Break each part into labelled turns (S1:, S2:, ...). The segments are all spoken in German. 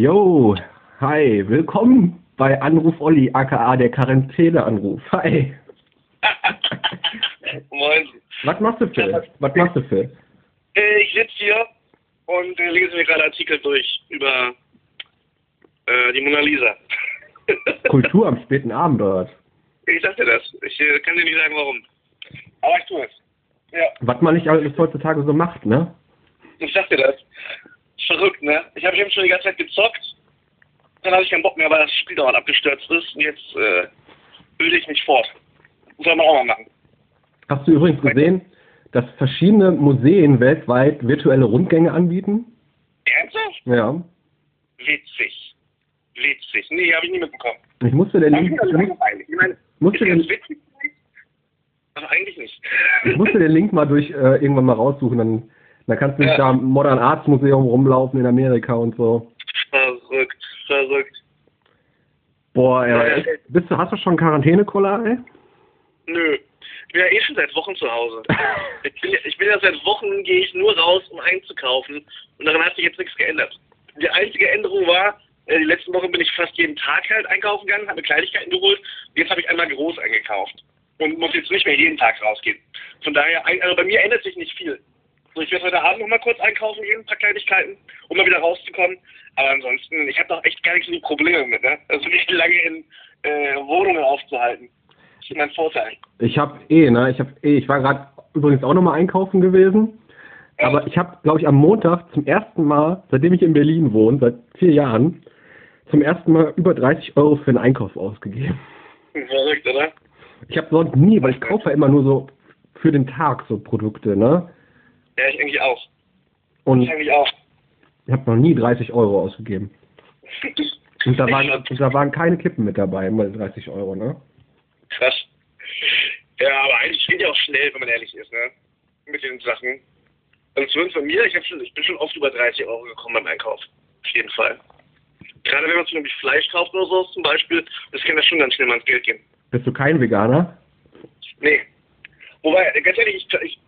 S1: Jo, hi, willkommen bei Anruf Olli, aka der Quarantäneanruf. Hi.
S2: Moin.
S1: Was machst du, Phil? Was machst du, Phil?
S2: Äh, ich sitze hier und äh, lese mir gerade Artikel durch über äh, die Mona Lisa.
S1: Kultur am späten Abend, oder was?
S2: Ich sag dir das. Ich äh, kann dir nicht sagen, warum. Aber ich tue es. Ja,
S1: Was man nicht alles heutzutage so macht, ne?
S2: ich sag dir das. Verrückt, ne? Ich habe eben schon die ganze Zeit gezockt. Dann hatte ich keinen Bock mehr, weil das Spiel dauernd abgestürzt ist. Und jetzt äh, bilde ich mich fort. Soll man auch mal machen.
S1: Hast du übrigens gesehen, dass verschiedene Museen weltweit virtuelle Rundgänge anbieten?
S2: Ernsthaft?
S1: Ja.
S2: Witzig. Witzig. Nee, habe ich nie mitbekommen.
S1: Ich musste den Link, ich.
S2: Ich meine,
S1: musste den,
S2: witzig aber eigentlich nicht.
S1: ich musste den Link mal durch äh, irgendwann mal raussuchen, dann, dann kannst du nicht
S2: Ja.
S1: da im Modern Arts Museum rumlaufen in Amerika und so.
S2: Verrückt, verrückt.
S1: Boah,
S2: Ja,
S1: ey,
S2: ja.
S1: bist du, hast du schon Quarantäne-Cola, ey?
S2: Nö. Ich bin ja eh schon seit Wochen zu Hause. Ich bin, ich bin ja seit Wochen, gehe ich nur raus, um einzukaufen. Und daran hat sich jetzt nichts geändert. Die einzige Änderung war, äh, die letzten Wochen bin ich fast jeden Tag halt einkaufen gegangen, habe mir Kleinigkeiten geholt. Jetzt habe ich einmal groß eingekauft. Und muss jetzt nicht mehr jeden Tag rausgehen. Von daher, also bei mir ändert sich nicht viel. So, ich werde heute Abend noch mal kurz einkaufen gehen, ein paar Kleinigkeiten, um mal wieder rauszukommen. Aber ansonsten, ich habe doch echt gar nicht so die Probleme mit, ne? Also nicht lange in äh, Wohnungen aufzuhalten. Das ist mein Vorteil.
S1: Ich habe eh, ne? Ich habe eh, ich war gerade übrigens auch nochmal einkaufen gewesen. Aber ich habe, glaube ich, am Montag zum ersten Mal, seitdem ich in Berlin wohne, seit vier Jahren, zum ersten Mal über 30 Euro für einen Einkauf ausgegeben.
S2: Verrückt, oder?
S1: Ich habe sonst nie, weil ich kaufe ja immer nur so für den Tag so Produkte, ne?
S2: Ja, ich eigentlich auch.
S1: Und
S2: Ich eigentlich auch.
S1: ich habe noch nie 30 Euro ausgegeben. Und da waren, und da waren keine Kippen mit dabei, immer 30 Euro, ne?
S2: Krass. Ja, aber eigentlich geht ja auch schnell, wenn man ehrlich ist, ne? Mit den Sachen. Also zumindest bei mir, ich, hab schon, ich bin schon oft über 30 Euro gekommen beim Einkauf. Auf jeden Fall. Gerade wenn man zum Beispiel Fleisch kauft oder so zum Beispiel, das kann ja schon ganz schnell mal ins Geld gehen.
S1: Bist du kein Veganer?
S2: Nee. Wobei, ganz ehrlich, ich, ich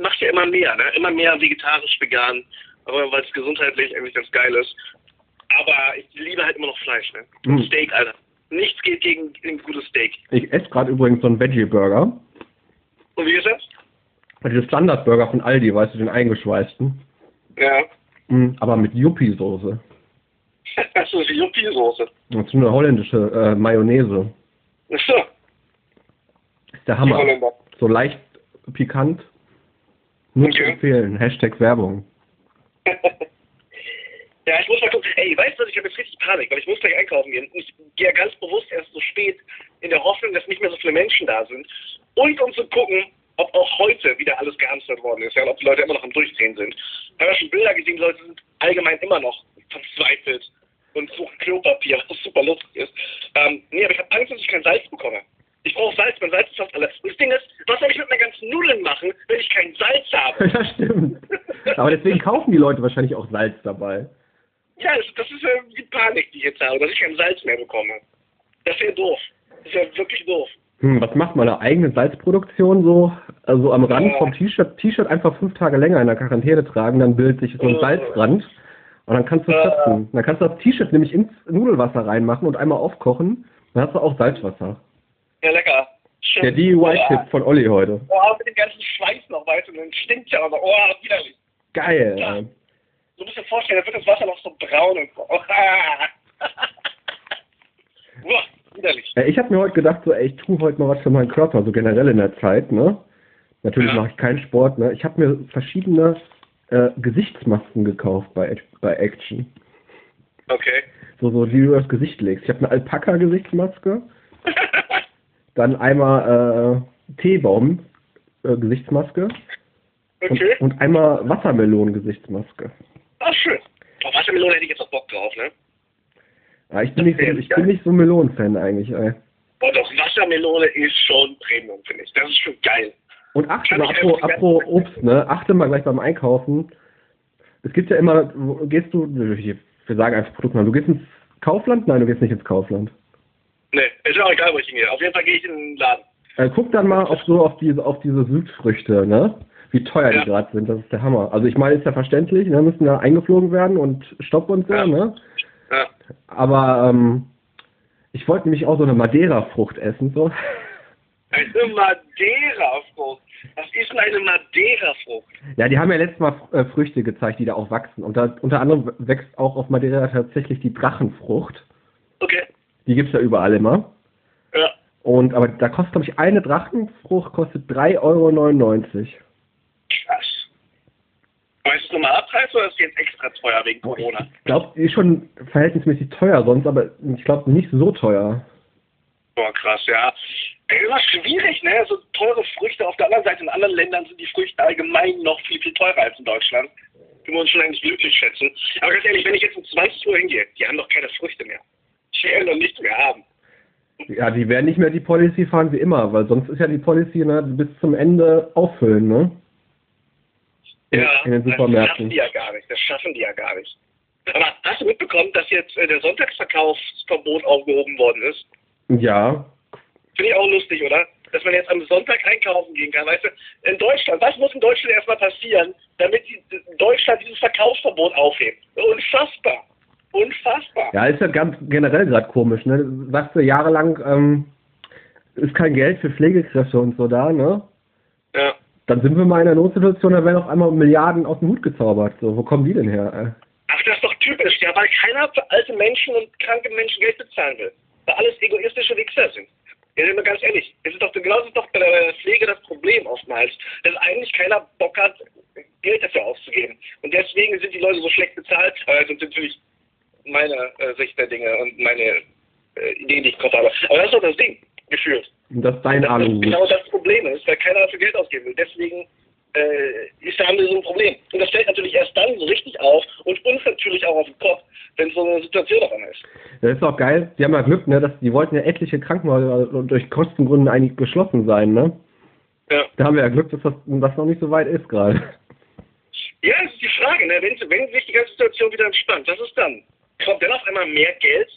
S2: mache ja immer mehr, ne? Immer mehr vegetarisch, vegan. Aber weil es gesundheitlich eigentlich ganz geil ist. Aber ich liebe halt immer noch Fleisch, ne? Und
S1: Mhm.
S2: Steak, Alter. Nichts geht gegen ein gutes Steak.
S1: Ich esse gerade übrigens so einen Veggie-Burger.
S2: Und wie ist das?
S1: Diese Standard-Burger von Aldi, weißt du, den eingeschweißten.
S2: Ja.
S1: Mm, Aber mit Yuppie-Soße.
S2: Das ist Yuppie-Soße.
S1: Das ist eine holländische äh, Mayonnaise.
S2: Achso,
S1: Ist der Hammer. So leicht pikant. Zu
S2: Okay.
S1: empfehlen. Hashtag Werbung.
S2: ja, ich muss mal gucken. Ey, weißt du, ich habe jetzt richtig Panik, weil ich muss gleich einkaufen gehen. Ich gehe ja ganz bewusst erst so spät in der Hoffnung, dass nicht mehr so viele Menschen da sind. Und um zu gucken, ob auch heute wieder alles gehamstert worden ist. Ja, und ob die Leute immer noch am Durchdrehen sind. Ich habe ja schon Bilder gesehen, die Leute sind allgemein immer noch verzweifelt und suchen Klopapier, was super lustig ist. Ähm, nee, aber ich habe Angst, dass ich kein Salz bekomme. Ich brauche Salz, mein Salz ist fast alles. Und das Ding ist, was soll ich mit meinen ganzen Nudeln machen, wenn ich kein Salz habe?
S1: ja, stimmt. Aber deswegen kaufen die Leute wahrscheinlich auch Salz dabei.
S2: Ja, das, ist ja die Panik, die ich jetzt habe, dass ich kein Salz mehr bekomme. Das wäre doof. Das wäre wirklich doof.
S1: Hm, was macht man? Eine eigene Salzproduktion so? Also am Rand
S2: Ja.
S1: vom T-Shirt, T-Shirt einfach fünf Tage länger in der Quarantäne tragen, dann bildet sich so ein
S2: Ja.
S1: Salzrand. Und dann kannst du
S2: Ja.
S1: schöpfen. Dann kannst du das T-Shirt nämlich ins Nudelwasser reinmachen und einmal aufkochen. Dann hast du auch Salzwasser.
S2: Ja, lecker. Schön.
S1: Der DIY-Tipp von Olli heute.
S2: Oh, mit dem ganzen Schweiß noch, weißt du, und dann stinkt ja auch noch. Oh, widerlich.
S1: Geil.
S2: Ja.
S1: ey.
S2: Du musst dir vorstellen, da wird das Wasser noch so braun und so. Uah, widerlich.
S1: Ich habe mir heute gedacht, so, ey, ich tue heute mal was für meinen Körper, so generell in der Zeit, ne? Natürlich
S2: Ja.
S1: mache ich keinen Sport, ne? Ich habe mir verschiedene äh, Gesichtsmasken gekauft bei, bei Action.
S2: Okay.
S1: So, so, die du das Gesicht legst. Ich habe eine Alpaka-Gesichtsmaske, dann einmal äh, Teebaum-Gesichtsmaske
S2: Okay.
S1: und, und einmal Wassermelonen-Gesichtsmaske.
S2: Ach, schön. Auf Wassermelone hätte ich jetzt auch Bock drauf, ne?
S1: Ja, ich bin nicht so, ich bin nicht so Melonen-Fan eigentlich, ey.
S2: Oh, doch, Wassermelone ist schon Premium, finde ich. Das ist schon geil.
S1: Und achte mal,
S2: ich
S1: apro,
S2: einfach die
S1: apro
S2: ganze-
S1: Obst, ne? Achte mal gleich beim Einkaufen. Es gibt ja immer, wo- gehst du, wir sagen einfach Produktnamen, du gehst ins Kaufland? Nein, du gehst nicht ins Kaufland.
S2: Ne, ist auch egal, wo ich hingehe. Auf jeden Fall gehe ich in den Laden.
S1: Äh, guck dann mal auf so auf diese auf diese Südfrüchte, ne? Wie teuer
S2: Ja.
S1: die gerade sind. Das ist der Hammer. Also ich meine, ist ja verständlich, ne? müssen ja eingeflogen werden und Stopp und so,
S2: Ja.
S1: ne?
S2: Ja.
S1: Aber ähm, ich wollte nämlich auch so eine Madeira-Frucht essen, so.
S2: Eine Madeira-Frucht. Was ist denn eine Madeira-Frucht?
S1: Ja, die haben ja letztes Mal äh, Früchte gezeigt, die da auch wachsen. Und da, unter anderem wächst auch auf Madeira tatsächlich die Drachenfrucht.
S2: Okay.
S1: Die gibt's ja überall immer.
S2: Ja.
S1: Und aber da kostet, glaube ich, eine Drachenfrucht kostet 3,99 Euro.
S2: Krass. Aber ist es normaler Preis oder ist es jetzt extra teuer wegen Corona?
S1: ich glaube, die ist schon verhältnismäßig teuer sonst, aber ich glaube nicht so teuer.
S2: Boah, krass, ja. Immer schwierig, ne? So teure Früchte. Auf der anderen Seite, in anderen Ländern sind die Früchte allgemein noch viel, viel teurer als in Deutschland. Können wir uns schon eigentlich glücklich schätzen. Aber ganz ehrlich, wenn ich jetzt um 20 Uhr hingehe, die haben doch keine Früchte mehr. Die werden doch nichts mehr haben.
S1: Ja, die werden nicht mehr die Policy fahren wie immer, weil sonst ist ja die Policy ne, bis zum Ende auffüllen, ne? In, in den
S2: das schaffen
S1: Supermärkten.
S2: die ja gar nicht. Das schaffen die ja gar nicht. Aber hast du mitbekommen, dass jetzt äh, der Sonntagsverkaufsverbot aufgehoben worden ist?
S1: Ja,
S2: Finde ich auch lustig, oder? Dass man jetzt am Sonntag einkaufen gehen kann. Weißt du, in Deutschland, was muss in Deutschland erstmal passieren, damit die, Deutschland dieses Verkaufsverbot aufhebt? Unfassbar. Unfassbar.
S1: Ja, ist ja ganz generell gerade komisch, ne? Sagst du jahrelang, ähm, ist kein Geld für Pflegekräfte und so da, ne? Dann sind wir mal in einer Notsituation, da werden auf einmal Milliarden aus dem Hut gezaubert. So, wo kommen die denn her? äh?
S2: Ach, das ist doch typisch, ja, weil keiner für alte Menschen und kranke Menschen Geld bezahlen will. Weil alles egoistische Wichser sind. Ja, sind wir ganz ehrlich. Es ist doch genauso ist doch bei der Pflege das Problem oftmals, dass eigentlich keiner Bock hat, Geld dafür auszugeben. Und deswegen sind die Leute so schlecht bezahlt. Das ist natürlich meine äh, Sicht der Dinge und meine äh, Ideen, die ich Kopf habe. Aber das ist doch das Ding, gefühlt.
S1: Und das ist dein Aluhut.
S2: genau das Problem ist, weil keiner dafür Geld ausgeben will. Deswegen äh, ist, haben wir so ein Problem. Und das fällt natürlich erst dann so richtig auf und uns natürlich auch auf den Kopf, wenn so eine Situation auf einmal ist.
S1: Das ist auch geil. Die haben ja Glück, ne? Dass, die wollten ja etliche Krankenhäuser durch Kostengründe eigentlich geschlossen sein, ne?
S2: Ja.
S1: Da haben wir ja Glück, dass das, das noch nicht so weit ist gerade.
S2: Ja, das ist die Frage, ne? wenn, wenn sich die ganze Situation wieder entspannt, was ist dann? Kommt dann auf einmal mehr Geld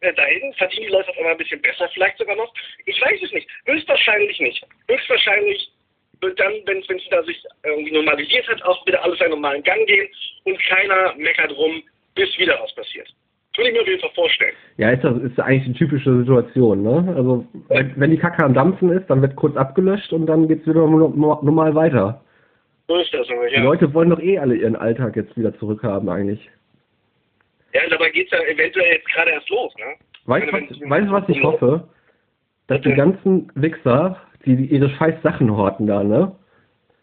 S2: äh, dahin? Verdienen die Leute auf einmal ein bisschen besser vielleicht sogar noch? Ich weiß es nicht. Höchstwahrscheinlich nicht. Höchstwahrscheinlich wird dann, wenn es wieder sich irgendwie normalisiert hat, auch wieder alles seinen normalen Gang gehen und keiner meckert rum, bis wieder was passiert. Würde ich mir auf jeden Fall vorstellen.
S1: Ja, ist das ist eigentlich die typische Situation, ne? Also wenn, wenn die Kacke am Dampfen ist, dann wird kurz abgelöscht und dann geht's wieder no- no- normal weiter.
S2: So ist das aber,
S1: Die
S2: ja.
S1: Leute wollen doch eh alle ihren Alltag jetzt wieder zurückhaben eigentlich.
S2: Ja, dabei geht es ja eventuell jetzt gerade erst los, ne?
S1: Weißt du, was, weißt du, was ich hoffe? Dass die ganzen Wichser, die ihre scheiß Sachen horten da, ne?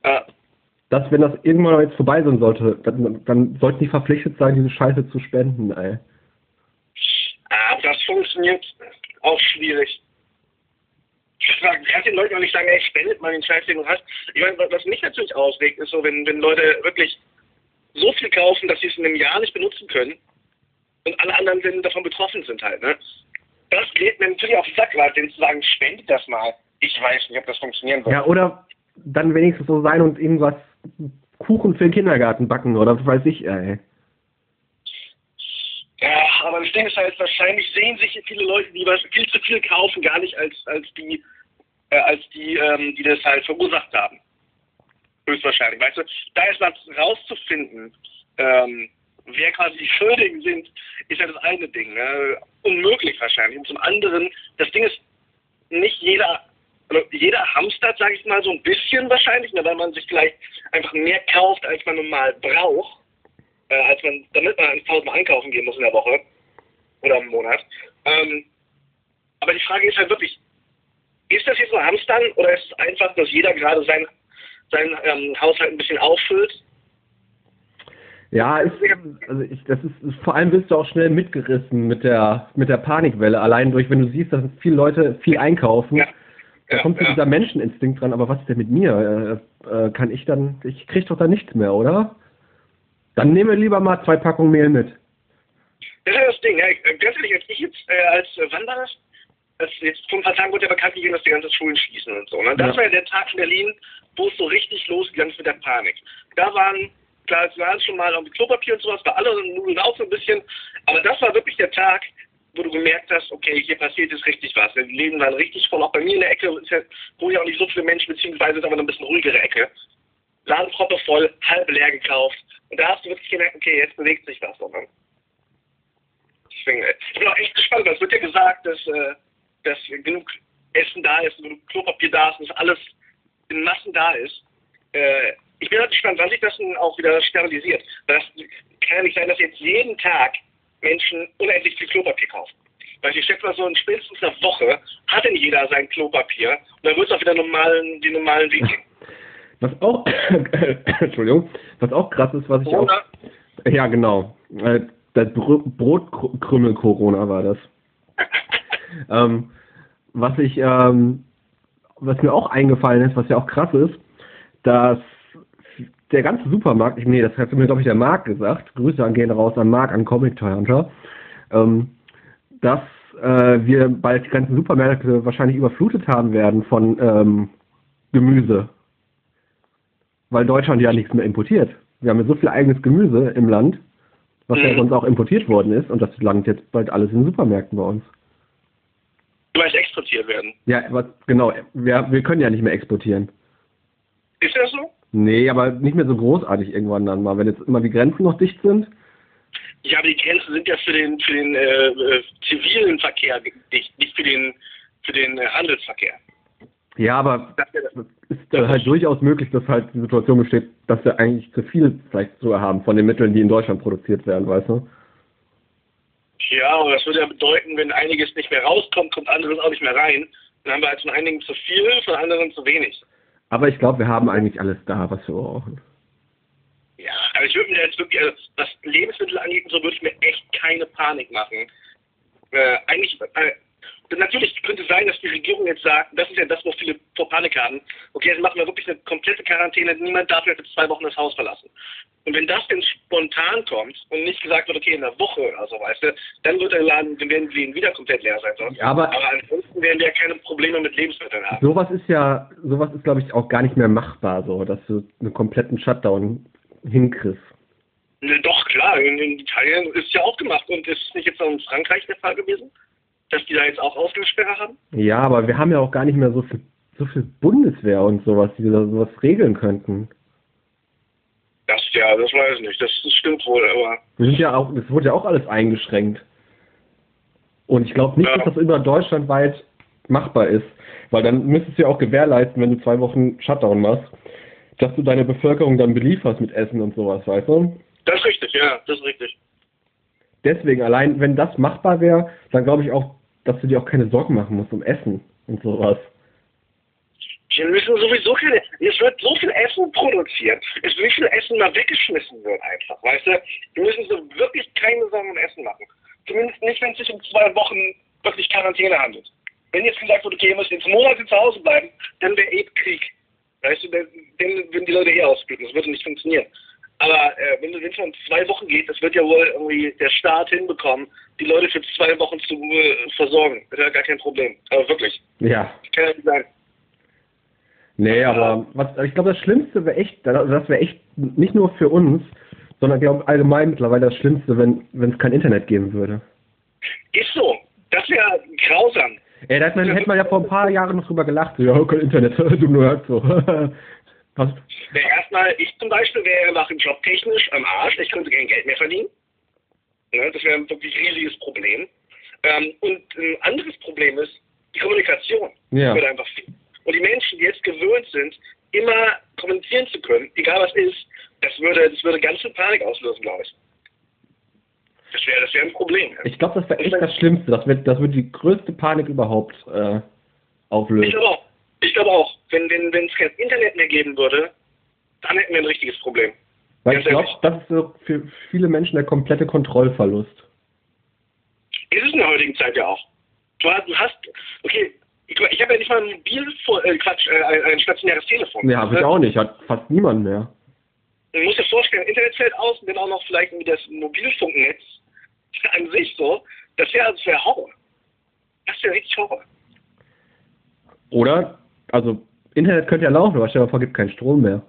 S2: Ja.
S1: Dass, wenn das irgendwann jetzt vorbei sein sollte, dann, dann sollten die verpflichtet sein, diese Scheiße zu spenden, ey.
S2: Ah, das funktioniert auch schwierig. Du kannst den Leuten auch nicht sagen, ey, spendet mal den Scheiß, den du hast. Ich meine, was mich natürlich aufregt, ist so, wenn, wenn Leute wirklich so viel kaufen, dass sie es in einem Jahr nicht benutzen können und alle anderen sind davon betroffen sind halt, ne? Das geht mir natürlich auf den Sack, weil denen zu sagen, spendet das mal. Ich weiß nicht, ob das funktionieren wird.
S1: Ja, oder dann wenigstens so sein und irgendwas Kuchen für den Kindergarten backen oder was weiß ich, ey.
S2: Ja, aber das Ding ist halt, wahrscheinlich sehen sich viele Leute, die was viel zu viel kaufen, gar nicht als, als die, äh, als die, ähm, die das halt verursacht haben. Höchstwahrscheinlich. Weißt du, da ist was rauszufinden, ähm, wer quasi die Schuldigen sind, ist ja das eine Ding. Ne? Unmöglich wahrscheinlich. Und zum anderen, das Ding ist, nicht jeder, also jeder hamstert, sage ich mal, so ein bisschen wahrscheinlich, ne, weil man sich vielleicht einfach mehr kauft, als man normal braucht äh, als man, damit man 1000 Mal einkaufen gehen muss in der Woche oder im Monat. Ähm, aber die Frage ist halt wirklich, ist das jetzt so Hamstern oder ist es einfach, dass jeder gerade sein, sein ähm, Haushalt ein bisschen auffüllt?
S1: Ja, ist, also ich, das ist, ist, vor allem bist du auch schnell mitgerissen mit der, mit der Panikwelle. Allein durch, wenn du siehst, dass viele Leute viel einkaufen,
S2: Ja.
S1: da
S2: Ja,
S1: kommt so
S2: ja.
S1: dieser Menscheninstinkt dran. Aber was ist denn mit mir? Äh, äh, kann ich dann, ich krieg doch da nichts mehr, oder? Dann nehme lieber mal zwei Packungen Mehl mit.
S2: Das ist ja das Ding. Ja, äh, ganz ehrlich, als ich jetzt, äh, als, äh, das? Als jetzt vor ein paar Tagen wurde ja bekannt gegeben, dass die ganzen Schulen schließen und so. Ne? Das war ja der Tag in Berlin, wo es so richtig losgegangen ist mit der Panik. Da waren, klar, es waren schon mal irgendwie Klopapier und sowas, bei allen Nudeln auch so ein bisschen. Aber das war wirklich der Tag, wo du gemerkt hast, okay, hier passiert jetzt richtig was. Die Läden waren richtig voll. Auch bei mir in der Ecke, wo ja auch nicht so viele Menschen, beziehungsweise ist aber eine bisschen ruhigere Ecke. Ladenproppe voll, halb leer gekauft. Und da hast du wirklich gemerkt, okay, jetzt bewegt sich was. Ne? Deswegen, äh, ich bin auch echt gespannt, weil es wird ja gesagt, dass, äh, dass genug Essen da ist, genug Klopapier da ist, dass alles in Massen da ist. Ich bin halt gespannt, wann sich das dann auch wieder sterilisiert. Das kann ja nicht sein, dass jetzt jeden Tag Menschen unendlich viel Klopapier kaufen. Weil ich schätze mal so in spätestens einer Woche hat denn jeder sein Klopapier und dann wird es auch wieder normalen, die normalen Weg gehen.
S1: Was auch, Entschuldigung, was auch krass ist, was ich
S2: Corona.
S1: auch, ja genau, äh, das Br Brotkrümmel-Corona war das. ähm, was ich, ähm, was mir auch eingefallen ist, was ja auch krass ist, dass der ganze Supermarkt, ich, nee, das hat mir, glaube ich, der Marc gesagt, Grüße an gehen raus an Marc, an Comic Toy Hunter, ähm, dass äh, wir bald die ganzen Supermärkte wahrscheinlich überflutet haben werden von ähm, Gemüse. Weil Deutschland ja nichts mehr importiert. Wir haben ja so viel eigenes Gemüse im Land, was ja
S2: Mhm.
S1: sonst auch importiert worden ist, und das langt jetzt bald alles in den Supermärkten bei uns.
S2: Meinst exportiert werden.
S1: Ja, was, genau, wir, wir können ja nicht mehr exportieren.
S2: Ist das so?
S1: Nee, aber nicht mehr so großartig irgendwann dann mal, wenn jetzt immer die Grenzen noch dicht sind.
S2: Ja, aber die Grenzen sind ja für den für den äh, äh, zivilen Verkehr dicht, nicht für den für den äh, Handelsverkehr.
S1: Ja, aber
S2: Das
S1: ist äh, halt durchaus möglich, dass halt die Situation besteht, dass wir eigentlich zu viel vielleicht sogar haben von den Mitteln, die in Deutschland produziert werden, weißt du?
S2: Ja, aber das würde ja bedeuten, wenn einiges nicht mehr rauskommt, kommt anderes auch nicht mehr rein. Dann haben wir halt von einigen zu viel, von anderen zu wenig.
S1: Aber ich glaube, wir haben eigentlich alles da, was wir brauchen.
S2: Ja, aber ich würde mir jetzt wirklich, also was Lebensmittel angeht, so würde ich mir echt keine Panik machen. Äh, eigentlich, äh, natürlich könnte es sein, dass die Regierung jetzt sagt, das ist ja das, wo viele vor Panik haben, okay, jetzt machen wir wirklich eine komplette Quarantäne, niemand darf für zwei Wochen das Haus verlassen. Und wenn das denn spontan kommt und nicht gesagt wird, okay, in einer Woche oder so, weißt du, dann wird der Laden, dann werden die Läden wieder komplett leer sein sonst.
S1: Ja, aber-
S2: aber ansonsten werden wir ja keine Probleme mit Lebensmitteln haben.
S1: Sowas ist ja, sowas ist, glaube ich, auch gar nicht mehr machbar, so, dass du einen kompletten Shutdown hinkriegst.
S2: Ne, doch, klar, in, in Italien ist ja auch gemacht und ist nicht jetzt auch in Frankreich der Fall gewesen, dass die da jetzt auch Ausgangssperre haben?
S1: Ja, aber wir haben ja auch gar nicht mehr so viel, so viel Bundeswehr und sowas, die da sowas regeln könnten.
S2: Das, ja, das weiß ich nicht, das, das stimmt wohl, aber
S1: Wir sind ja auch, das wurde ja auch alles eingeschränkt. Und ich glaube nicht,
S2: Ja.
S1: dass das immer deutschlandweit machbar ist. Weil dann müsstest du ja auch gewährleisten, wenn du zwei Wochen Shutdown machst, dass du deine Bevölkerung dann belieferst mit Essen und sowas, weißt du?
S2: das ist richtig, ja, das ist richtig.
S1: Deswegen, allein wenn das machbar wäre, dann glaube ich auch, dass du dir auch keine Sorgen machen musst um Essen und sowas.
S2: Wir müssen sowieso keine, es wird so viel Essen produziert, es wird wie viel Essen mal weggeschmissen wird einfach, weißt du? Wir müssen so wirklich keine Sorgen um Essen machen. Zumindest nicht, wenn es sich um zwei Wochen wirklich Quarantäne handelt. Wenn jetzt gesagt wird, okay, ihr müsst jetzt Monate zu Hause bleiben, dann wäre eh Krieg. Weißt du, dann, dann würden die Leute eh ausbluten, das würde nicht funktionieren. Aber äh, wenn es um zwei Wochen geht, das wird ja wohl irgendwie der Staat hinbekommen, die Leute für zwei Wochen zu äh, versorgen. Das ist ja gar kein Problem. Aber wirklich,
S1: Ja.
S2: kann ja nicht sein.
S1: Nee, aber was, ich glaube, das Schlimmste wäre echt, das wäre echt nicht nur für uns, sondern ich glaube allgemein mittlerweile das Schlimmste, wenn wenn es kein Internet geben würde.
S2: Ist so. Das wäre grausam.
S1: Ey, da hätte man, ja vor ein paar Jahren noch drüber gelacht. Ja, kein Internet, du nur so. Was?
S2: Ja, erstmal, ich zum Beispiel wäre nach dem Job technisch am Arsch. Ich könnte kein Geld mehr verdienen. Ne, das wäre ein wirklich riesiges Problem. Ähm, und ein anderes Problem ist die Kommunikation.
S1: Ja.
S2: Wird einfach viel. Und die Menschen, die jetzt gewöhnt sind, immer kommunizieren zu können, egal was ist, das würde, das würde ganz viel Panik auslösen, glaube ich. Das wäre das wäre ein Problem. ja.
S1: Ich glaube, das wäre echt das Schlimmste. Das wird, das wird die größte Panik überhaupt äh,
S2: Ich
S1: auflösen.
S2: glaube auch. Ich glaube auch. Wenn wenn wenn es kein Internet mehr geben würde, dann hätten wir ein richtiges Problem.
S1: Weil ich glaube, das ist so für viele Menschen der komplette Kontrollverlust.
S2: Ist es in der heutigen Zeit ja auch. Du hast, okay, ich, ich habe ja nicht mal ein Mobil, äh, Quatsch, äh, ein, ein stationäres Telefon.
S1: Nee, habe ich auch nicht. Hat fast niemand mehr.
S2: Du musst dir vorstellen, Internet fällt aus und dann auch noch vielleicht das Mobilfunknetz an sich so. Das wäre das wär Horror. Das wäre richtig Horror.
S1: Oder, also, Internet könnte ja laufen, aber stell dir vor, gibt keinen Strom mehr.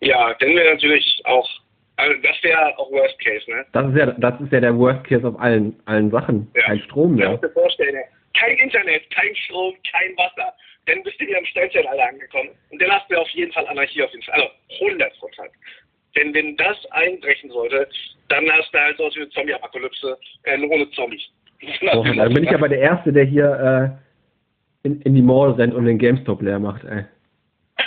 S2: Ja, dann wäre natürlich auch, also das wäre auch Worst Case, ne?
S1: Das ist ja, das ist ja der Worst Case auf allen, allen Sachen.
S2: Ja.
S1: Kein Strom mehr.
S2: musst dir vorstellen, kein Internet, kein Strom, kein Wasser. Dann bist du wieder im Steinzeitalter angekommen. Und dann hast du auf jeden Fall Anarchie auf jeden Fall. Also 100 Prozent. Denn wenn das einbrechen sollte, dann hast du halt so wie eine Zombie-Apokalypse, äh, nur ohne Zombies.
S1: Oh, dann bin ich aber der Erste, der hier äh, in, in die Mall rennt und den GameStop leer macht, ey.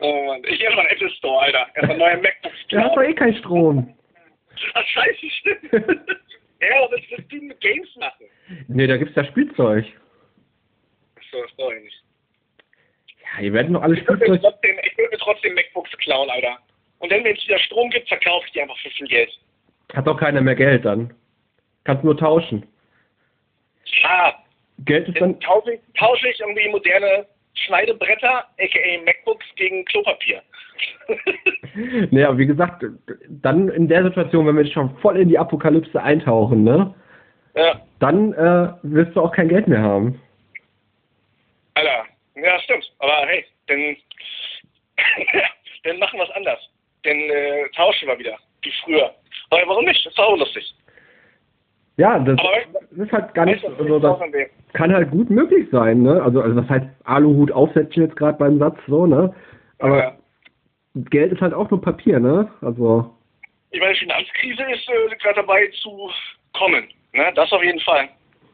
S2: oh Mann, ich gehe mal in Apple Store, Alter. Erstmal neue MacBooks.
S1: Der hat doch eh keinen Strom.
S2: Ach, scheiße, stimmt. ja, aber was willst du mit Games machen?
S1: Nee, da gibt's ja Spielzeug.
S2: Achso, das brauche ich nicht.
S1: Ja, ihr werdet noch alle
S2: Ich würde mir,
S1: Spielzeug...
S2: trotzdem- ich würd mir trotzdem MacBooks klauen, Alter. Und dann, wenn es wieder Strom gibt, verkaufe ich die einfach für viel Geld.
S1: Hat doch keiner mehr Geld dann. Kannst nur tauschen.
S2: Ja,
S1: Geld ist
S2: dann tausche ich, tausche ich irgendwie moderne Schneidebretter, aka MacBooks, gegen Klopapier.
S1: Aber wie gesagt, dann in der Situation, wenn wir schon voll in die Apokalypse eintauchen, ne?
S2: ja,
S1: Dann äh, wirst du auch kein Geld mehr haben.
S2: Alter. Ja, stimmt. Aber hey, dann, dann machen wir es anders. Dann äh, tauschen wir wieder, wie früher. Aber warum nicht? Das ist auch lustig.
S1: Ja, das
S2: weißt
S1: ist halt gar nicht
S2: was
S1: so,
S2: ich
S1: das kann halt gut möglich sein, ne? Also, also das heißt Aluhut aufsetzen jetzt gerade beim Satz so, ne? Aber
S2: Ja.
S1: Geld ist halt auch nur Papier, ne? Also,
S2: Ich meine, die Finanzkrise ist äh, gerade dabei zu kommen. Ne? Das auf jeden Fall.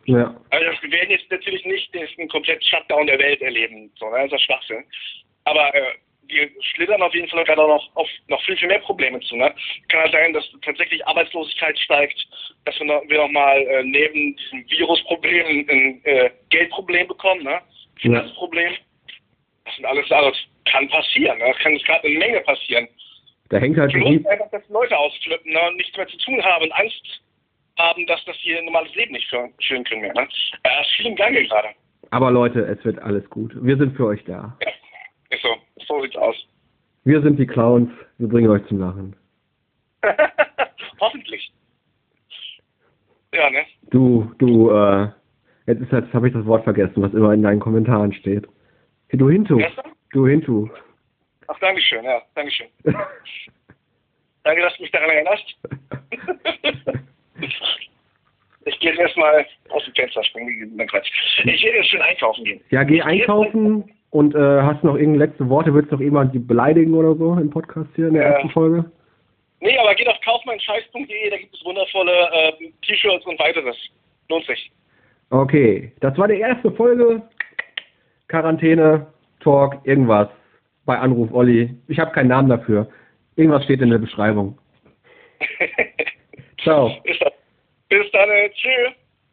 S1: ja.
S2: Also wir werden jetzt natürlich nicht den einen kompletten Shutdown der Welt erleben. So, ne? Das ist ja Schwachsinn. Aber äh, wir schlittern auf jeden Fall gerade noch auf noch viel, viel mehr Probleme zu. Ne? Kann halt sein, dass tatsächlich Arbeitslosigkeit steigt, dass wir noch, wir noch mal äh, neben diesem Virusproblem ein äh, Geldproblem bekommen, ne? Finanzproblem. Das sind alles, das kann passieren. Ne? Das kann gerade eine Menge passieren.
S1: Da hängt halt
S2: uns einfach, dass Leute ausflippen ne, und nichts mehr zu tun haben und Angst haben, dass das ein normales Leben nicht führen, können mehr. Ne? Äh, ist viel im Gange gerade.
S1: aber Leute, es wird alles gut. Wir sind für euch da.
S2: Ja, sieht's aus.
S1: Wir sind die Clowns, wir bringen euch zum Lachen.
S2: Hoffentlich. Ja, ne?
S1: Du, du, äh, jetzt ist jetzt habe ich das Wort vergessen, was immer in deinen Kommentaren steht. Du Hintu.
S2: Erster?
S1: Du Hintu.
S2: Ach, Dankeschön, ja, Dankeschön. Danke, dass du mich daran erinnerst. ich gehe jetzt erstmal aus dem Fenster springen. Nein, Quatsch. Ich werde jetzt schön einkaufen gehen.
S1: ja, geh einkaufen und äh, hast noch irgendeine letzte Worte, willst du noch jemand beleidigen oder so im Podcast hier in der
S2: Ja.
S1: ersten Folge?
S2: Nee, aber geht auf kaufmeinscheiß.de, da gibt es wundervolle äh, T-Shirts und weiteres. Lohnt sich.
S1: Okay, das war die erste Folge. Quarantäne, Talk, irgendwas. Bei Anruf Olli. Ich habe keinen Namen dafür. Irgendwas steht in der Beschreibung. Ciao.
S2: Bis dann. Bis dann. äh, Tschüss.